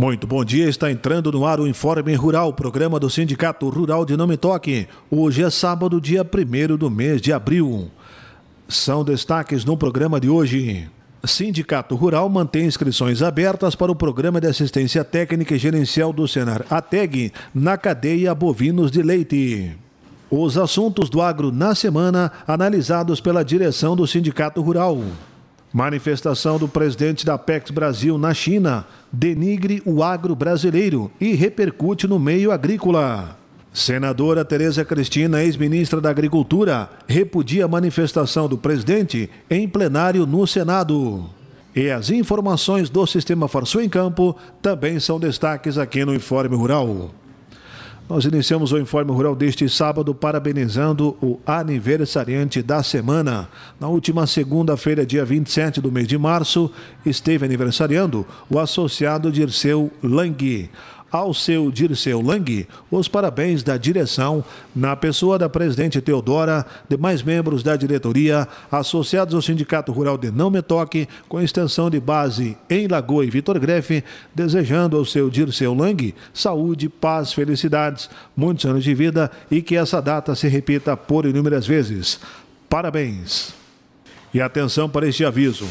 Muito bom dia, está entrando no ar o Informe Rural, programa do Sindicato Rural de Nome Toque. Hoje é sábado, dia 1 do mês de abril. São destaques no programa de hoje. Sindicato Rural mantém inscrições abertas para o Programa de Assistência Técnica e Gerencial do Senar ATEG na cadeia Bovinos de Leite. Os assuntos do agro na semana analisados pela direção do Sindicato Rural. Manifestação do presidente da PEX Brasil na China denigre o agro brasileiro e repercute no meio agrícola. Senadora Tereza Cristina, ex-ministra da Agricultura, repudia a manifestação do presidente em plenário no Senado. E as informações do Sistema Farsul em Campo também são destaques aqui no Informe Rural. Nós iniciamos o Informe Rural deste sábado parabenizando o aniversariante da semana. Na última segunda-feira, dia 27 do mês de março, esteve aniversariando o associado Dirceu Lang ao seu Dirceu Lang os parabéns da direção, na pessoa da presidente Teodora, demais membros da diretoria, associados ao Sindicato Rural de Não Metoque, com extensão de base em Lagoa e Vitor Grefe, desejando ao seu Dirceu Lang saúde, paz, felicidades, muitos anos de vida e que essa data se repita por inúmeras vezes. Parabéns! E atenção para este aviso.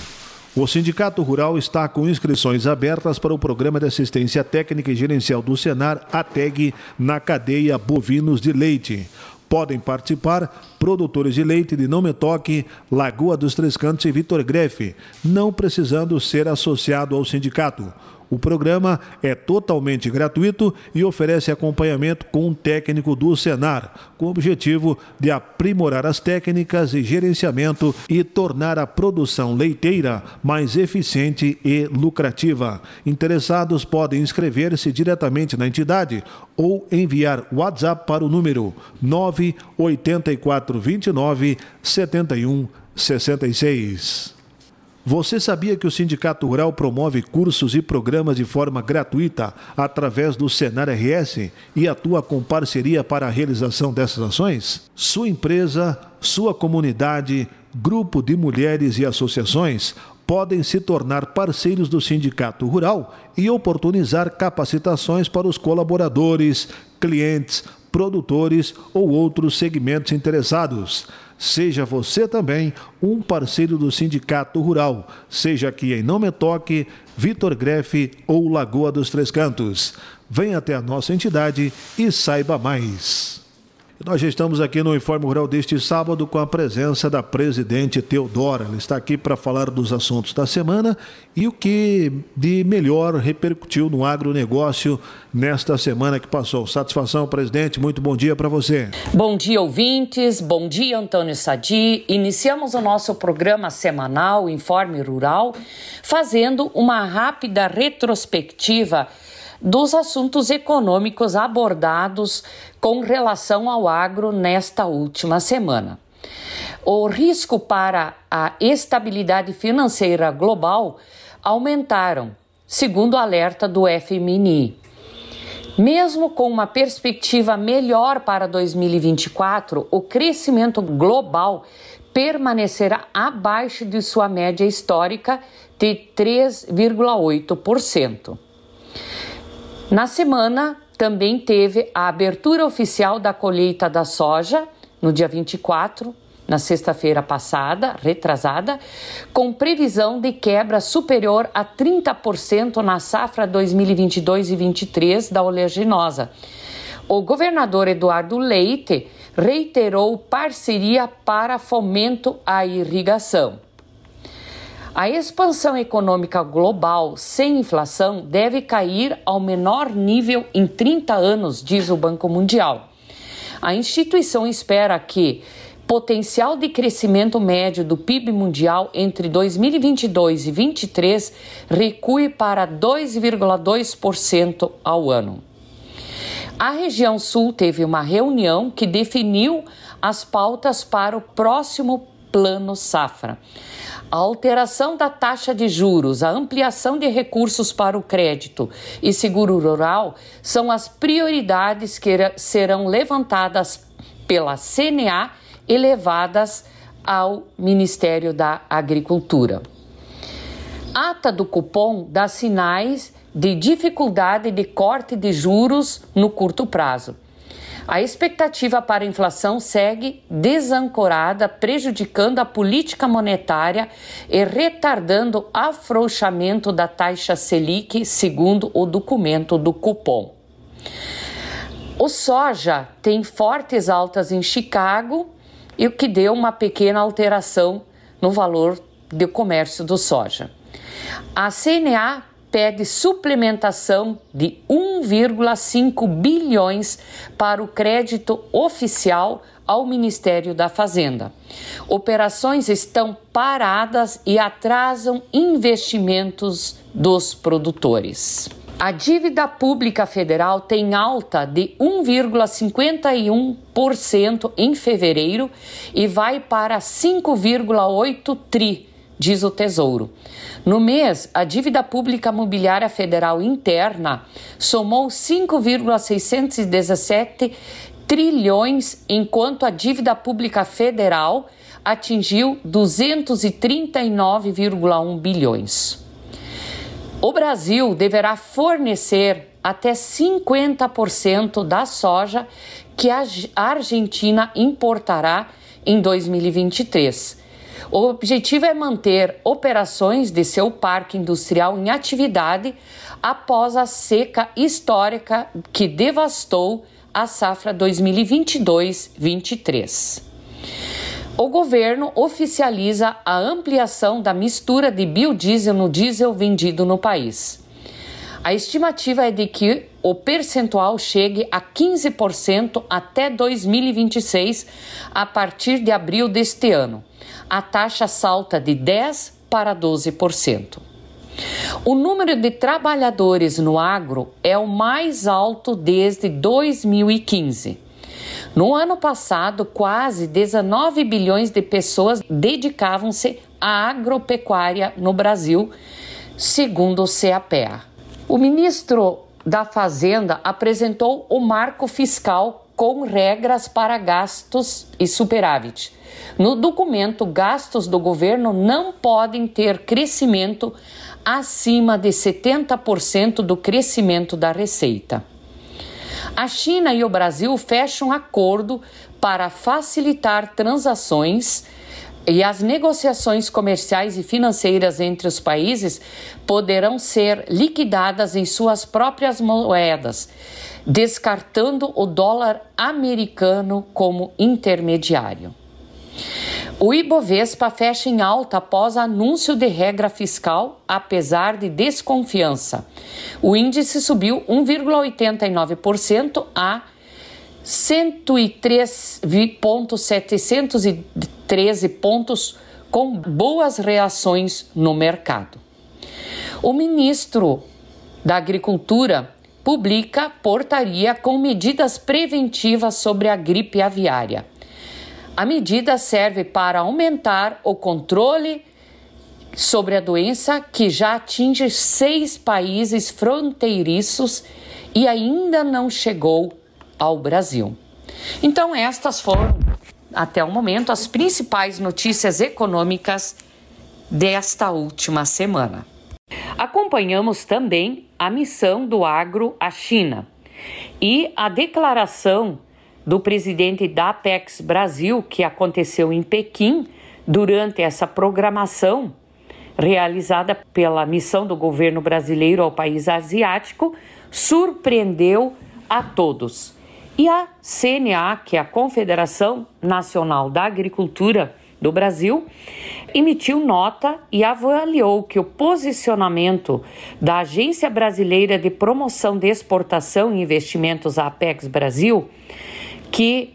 O Sindicato Rural está com inscrições abertas para o Programa de Assistência Técnica e Gerencial do Senar, ATEG, na cadeia Bovinos de Leite. Podem participar produtores de leite de Não Metoque, Lagoa dos Três Cantos e Vitor Grefe, não precisando ser associado ao sindicato. O programa é totalmente gratuito e oferece acompanhamento com um técnico do Senar, com o objetivo de aprimorar as técnicas e gerenciamento e tornar a produção leiteira mais eficiente e lucrativa. Interessados podem inscrever-se diretamente na entidade ou enviar WhatsApp para o número 98429 7166. Você sabia que o Sindicato Rural promove cursos e programas de forma gratuita através do Senar RS e atua com parceria para a realização dessas ações? Sua empresa, sua comunidade, grupo de mulheres e associações podem se tornar parceiros do Sindicato Rural e oportunizar capacitações para os colaboradores, clientes, produtores ou outros segmentos interessados. Seja você também um parceiro do Sindicato Rural, seja aqui em Não Toque, Vitor Grefe ou Lagoa dos Três Cantos. Venha até a nossa entidade e saiba mais. Nós estamos aqui no Informe Rural deste sábado com a presença da presidente Teodora. Ela está aqui para falar dos assuntos da semana e o que de melhor repercutiu no agronegócio nesta semana que passou. Satisfação, presidente. Muito bom dia para você. Bom dia, ouvintes. Bom dia, Antônio Sadi. Iniciamos o nosso programa semanal Informe Rural fazendo uma rápida retrospectiva dos assuntos econômicos abordados com relação ao agro nesta última semana. O risco para a estabilidade financeira global aumentaram, segundo o alerta do FMI. Mesmo com uma perspectiva melhor para 2024, o crescimento global permanecerá abaixo de sua média histórica de 3,8%. Na semana, também teve a abertura oficial da colheita da soja, no dia 24, na sexta-feira passada, retrasada, com previsão de quebra superior a 30% na safra 2022 e 23 da oleaginosa. O governador Eduardo Leite reiterou parceria para fomento à irrigação. A expansão econômica global sem inflação deve cair ao menor nível em 30 anos, diz o Banco Mundial. A instituição espera que potencial de crescimento médio do PIB mundial entre 2022 e 2023 recue para 2,2% ao ano. A região sul teve uma reunião que definiu as pautas para o próximo Plano Safra. A alteração da taxa de juros, a ampliação de recursos para o crédito e seguro rural são as prioridades que serão levantadas pela CNA e levadas ao Ministério da Agricultura. Ata do cupom dá sinais de dificuldade de corte de juros no curto prazo. A expectativa para a inflação segue desancorada, prejudicando a política monetária e retardando o afrouxamento da taxa Selic, segundo o documento do cupom. O soja tem fortes altas em Chicago e o que deu uma pequena alteração no valor do comércio do soja. A CNA pede suplementação de 1,5 bilhões para o crédito oficial ao Ministério da Fazenda. Operações estão paradas e atrasam investimentos dos produtores. A dívida pública federal tem alta de 1,51% em fevereiro e vai para 5,8 tri diz o Tesouro. No mês, a dívida pública mobiliária federal interna somou 5,617 trilhões, enquanto a dívida pública federal atingiu 239,1 bilhões. O Brasil deverá fornecer até 50% da soja que a Argentina importará em 2023 o objetivo é manter operações de seu parque industrial em atividade após a seca histórica que devastou a safra 2022-23. O governo oficializa a ampliação da mistura de biodiesel no diesel vendido no país. A estimativa é de que o percentual chegue a 15% até 2026, a partir de abril deste ano a taxa salta de 10% para 12%. O número de trabalhadores no agro é o mais alto desde 2015. No ano passado, quase 19 bilhões de pessoas dedicavam-se à agropecuária no Brasil, segundo o CAPEA. O ministro da Fazenda apresentou o marco fiscal com regras para gastos e superávit. No documento, gastos do governo não podem ter crescimento acima de 70% do crescimento da receita. A China e o Brasil fecham acordo para facilitar transações e as negociações comerciais e financeiras entre os países poderão ser liquidadas em suas próprias moedas, descartando o dólar americano como intermediário. O Ibovespa fecha em alta após anúncio de regra fiscal, apesar de desconfiança. O índice subiu 1,89% a 103,713 pontos, com boas reações no mercado. O ministro da Agricultura publica portaria com medidas preventivas sobre a gripe aviária. A medida serve para aumentar o controle sobre a doença que já atinge seis países fronteiriços e ainda não chegou ao Brasil. Então, estas foram, até o momento, as principais notícias econômicas desta última semana. Acompanhamos também a missão do agro à China e a declaração do presidente da Apex Brasil, que aconteceu em Pequim, durante essa programação realizada pela missão do governo brasileiro ao país asiático, surpreendeu a todos. E a CNA, que é a Confederação Nacional da Agricultura do Brasil, emitiu nota e avaliou que o posicionamento da Agência Brasileira de Promoção de Exportação e Investimentos, a Apex Brasil, que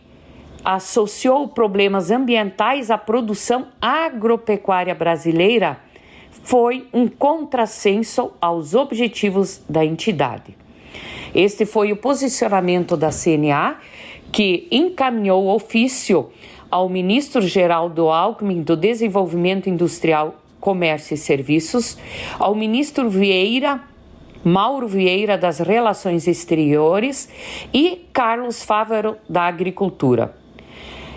associou problemas ambientais à produção agropecuária brasileira foi um contrassenso aos objetivos da entidade. Este foi o posicionamento da CNA, que encaminhou ofício ao ministro Geraldo Alckmin do Desenvolvimento Industrial, Comércio e Serviços, ao ministro Vieira Mauro Vieira das Relações Exteriores e Carlos Fávero da Agricultura.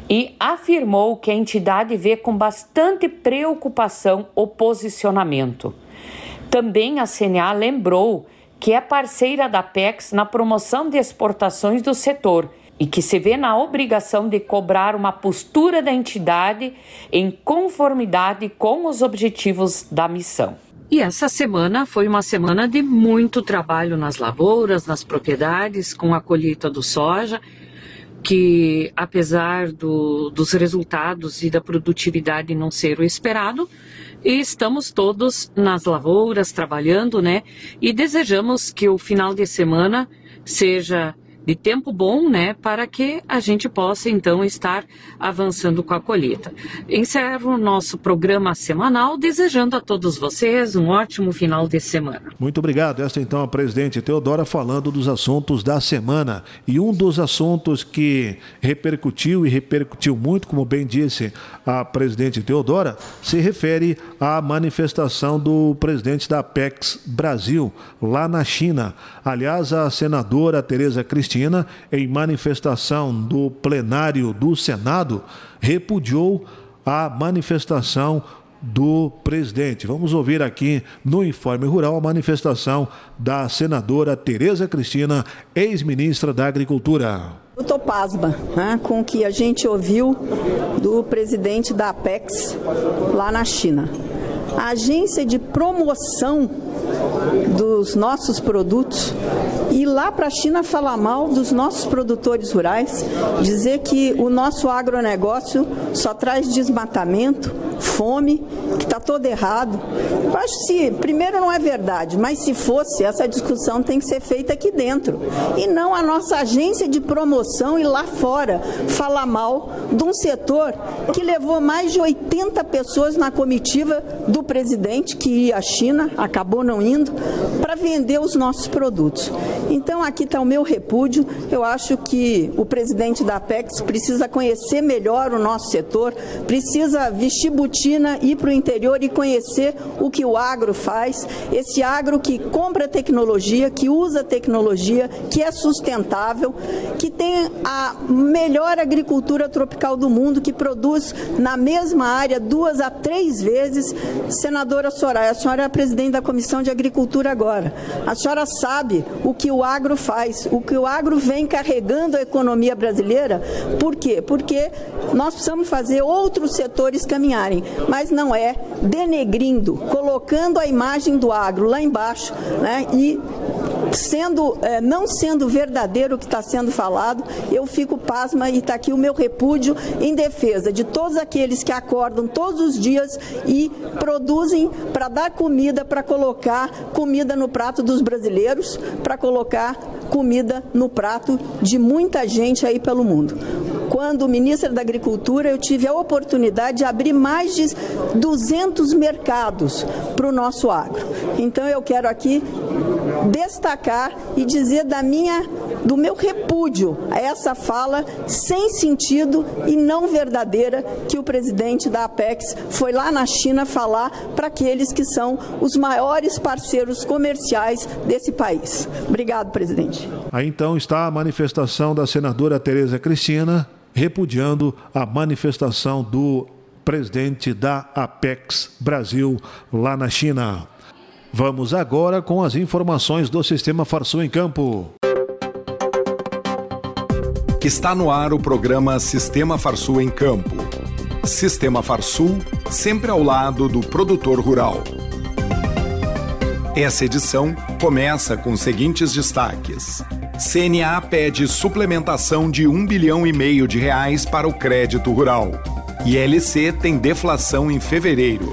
E afirmou que a entidade vê com bastante preocupação o posicionamento. Também a CNA lembrou que é parceira da PEX na promoção de exportações do setor e que se vê na obrigação de cobrar uma postura da entidade em conformidade com os objetivos da missão. E essa semana foi uma semana de muito trabalho nas lavouras, nas propriedades, com a colheita do soja, que apesar do, dos resultados e da produtividade não ser o esperado, estamos todos nas lavouras trabalhando, né? E desejamos que o final de semana seja de tempo bom, né, para que a gente possa então estar avançando com a colheita. Encerro o nosso programa semanal desejando a todos vocês um ótimo final de semana. Muito obrigado. Esta então a presidente Teodora falando dos assuntos da semana. E um dos assuntos que repercutiu e repercutiu muito, como bem disse a presidente Teodora, se refere à manifestação do presidente da Apex Brasil lá na China. Aliás, a senadora Tereza Cristina Cristina, em manifestação do plenário do Senado, repudiou a manifestação do presidente. Vamos ouvir aqui no Informe Rural a manifestação da senadora Tereza Cristina, ex-ministra da Agricultura. Eu estou pasma né, com o que a gente ouviu do presidente da Apex lá na China. A agência de promoção dos nossos produtos e lá para a China falar mal dos nossos produtores rurais, dizer que o nosso agronegócio só traz desmatamento, fome, que está todo errado. Eu acho que, primeiro, não é verdade, mas se fosse, essa discussão tem que ser feita aqui dentro. E não a nossa agência de promoção e lá fora falar mal de um setor que levou mais de 80 pessoas na comitiva do presidente que ia à China, acabou não indo, para vender os nossos produtos. Então, aqui está o meu repúdio. Eu acho que o presidente da Apex precisa conhecer melhor o nosso setor, precisa vestir botina, ir para o interior e conhecer o que o agro faz. Esse agro que compra tecnologia, que usa tecnologia, que é sustentável, que tem a melhor agricultura tropical do mundo, que produz na mesma área duas a três vezes. Senadora Soraya, a senhora é a presidente da Comissão de Agricultura agora. A senhora sabe o que o agro faz, o que o agro vem carregando a economia brasileira. Por quê? Porque nós precisamos fazer outros setores caminharem, mas não é denegrindo, colocando a imagem do agro lá embaixo né, e sendo, é, não sendo verdadeiro o que está sendo falado, eu fico pasma e está aqui o meu repúdio em defesa de todos aqueles que acordam todos os dias e produzem para dar comida, para colocar comida no prato dos brasileiros, para colocar comida no prato de muita gente aí pelo mundo quando ministra da Agricultura, eu tive a oportunidade de abrir mais de 200 mercados para o nosso agro. Então eu quero aqui destacar e dizer da minha do meu repúdio a essa fala sem sentido e não verdadeira que o presidente da Apex foi lá na China falar para aqueles que são os maiores parceiros comerciais desse país. Obrigado, presidente. Aí então está a manifestação da senadora Tereza Cristina repudiando a manifestação do presidente da Apex Brasil lá na China. Vamos agora com as informações do Sistema Farsul em Campo. Está no ar o programa Sistema Farsul em Campo. Sistema Farsul, sempre ao lado do produtor rural. Essa edição começa com os seguintes destaques. CNA pede suplementação de um bilhão e meio de reais para o crédito rural. ILC tem deflação em fevereiro.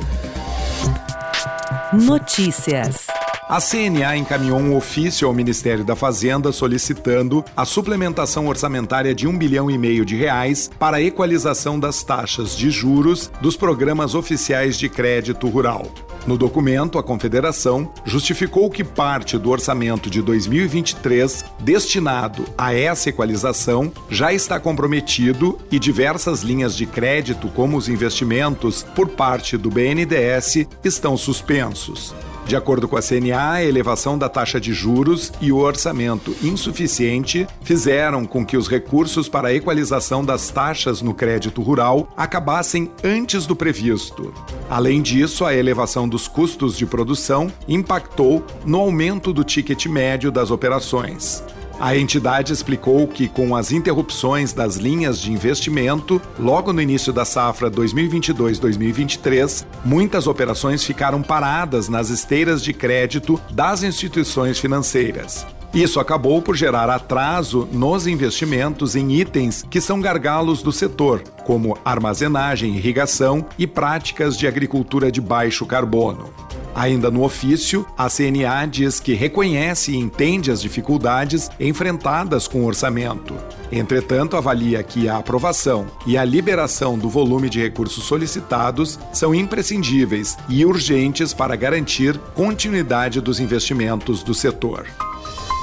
Notícias. A CNA encaminhou um ofício ao Ministério da Fazenda solicitando a suplementação orçamentária de um bilhão e meio de reais para a equalização das taxas de juros dos programas oficiais de crédito rural. No documento, a Confederação justificou que parte do orçamento de 2023 destinado a essa equalização já está comprometido e diversas linhas de crédito, como os investimentos por parte do BNDES, estão suspensos. De acordo com a CNA, a elevação da taxa de juros e o orçamento insuficiente fizeram com que os recursos para a equalização das taxas no crédito rural acabassem antes do previsto. Além disso, a elevação dos custos de produção impactou no aumento do ticket médio das operações. A entidade explicou que, com as interrupções das linhas de investimento, logo no início da safra 2022-2023, muitas operações ficaram paradas nas esteiras de crédito das instituições financeiras. Isso acabou por gerar atraso nos investimentos em itens que são gargalos do setor, como armazenagem, irrigação e práticas de agricultura de baixo carbono. Ainda no ofício, a CNA diz que reconhece e entende as dificuldades enfrentadas com o orçamento. Entretanto, avalia que a aprovação e a liberação do volume de recursos solicitados são imprescindíveis e urgentes para garantir continuidade dos investimentos do setor.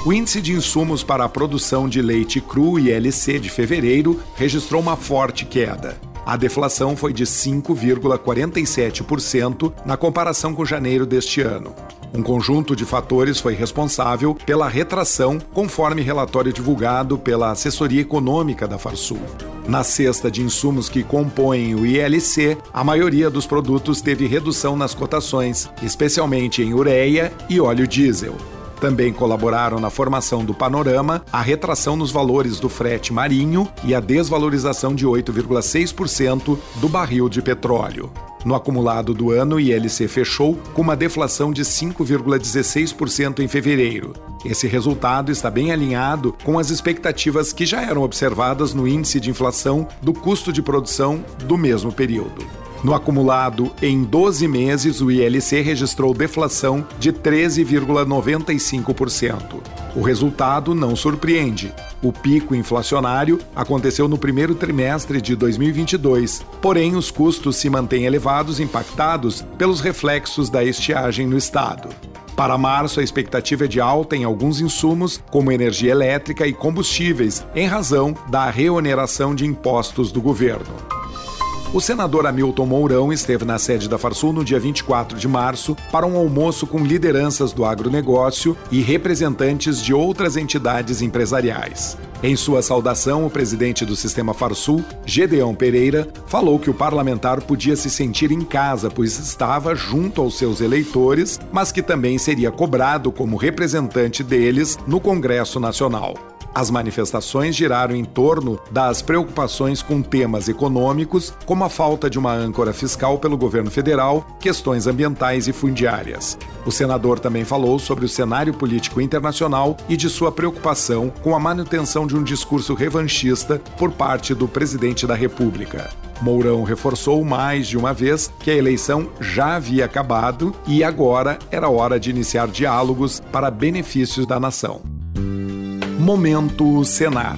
O índice de insumos para a produção de leite cru e LC de fevereiro registrou uma forte queda. A deflação foi de 5,47% na comparação com janeiro deste ano. Um conjunto de fatores foi responsável pela retração, conforme relatório divulgado pela assessoria econômica da Farsul. Na cesta de insumos que compõem o ILC, a maioria dos produtos teve redução nas cotações, especialmente em ureia e óleo diesel. Também colaboraram na formação do panorama a retração nos valores do frete marinho e a desvalorização de 8,6% do barril de petróleo. No acumulado do ano, o ILC fechou com uma deflação de 5,16% em fevereiro. Esse resultado está bem alinhado com as expectativas que já eram observadas no índice de inflação do custo de produção do mesmo período. No acumulado em 12 meses, o ILC registrou deflação de 13,95%. O resultado não surpreende. O pico inflacionário aconteceu no primeiro trimestre de 2022, porém os custos se mantêm elevados, impactados pelos reflexos da estiagem no estado. Para março, a expectativa é de alta em alguns insumos, como energia elétrica e combustíveis, em razão da reoneração de impostos do governo. O senador Hamilton Mourão esteve na sede da Farsul no dia 24 de março para um almoço com lideranças do agronegócio e representantes de outras entidades empresariais. Em sua saudação, o presidente do Sistema Farsul, Gedeão Pereira, falou que o parlamentar podia se sentir em casa, pois estava junto aos seus eleitores, mas que também seria cobrado como representante deles no Congresso Nacional. As manifestações giraram em torno das preocupações com temas econômicos, como a falta de uma âncora fiscal pelo governo federal, questões ambientais e fundiárias. O senador também falou sobre o cenário político internacional e de sua preocupação com a manutenção de um discurso revanchista por parte do presidente da República. Mourão reforçou mais de uma vez que a eleição já havia acabado e agora era hora de iniciar diálogos para benefícios da nação. Momento Senar.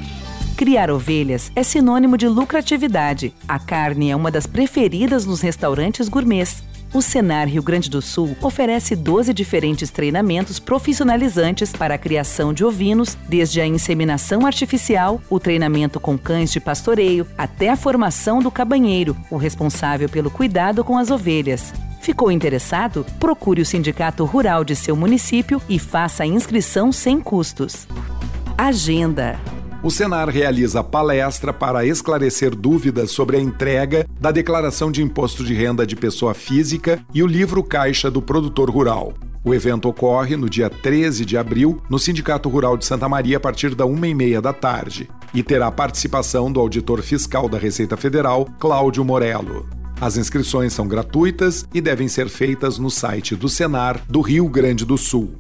Criar ovelhas é sinônimo de lucratividade. A carne é uma das preferidas nos restaurantes gourmets. O Senar Rio Grande do Sul oferece 12 diferentes treinamentos profissionalizantes para a criação de ovinos, desde a inseminação artificial, o treinamento com cães de pastoreio, até a formação do cabanheiro, o responsável pelo cuidado com as ovelhas. Ficou interessado? Procure o Sindicato Rural de seu município e faça a inscrição sem custos. Agenda. O Senar realiza palestra para esclarecer dúvidas sobre a entrega da declaração de imposto de renda de pessoa física e o livro Caixa do Produtor Rural. O evento ocorre no dia 13 de abril no Sindicato Rural de Santa Maria a partir da uma e meia da tarde e terá participação do auditor fiscal da Receita Federal, Cláudio Morello. As inscrições são gratuitas e devem ser feitas no site do Senar do Rio Grande do Sul.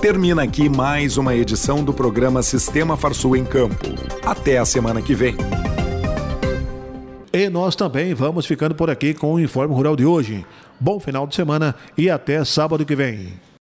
Termina aqui mais uma edição do programa Sistema Farsul em Campo. Até a semana que vem. E nós também vamos ficando por aqui com o Informe Rural de hoje. Bom final de semana e até sábado que vem.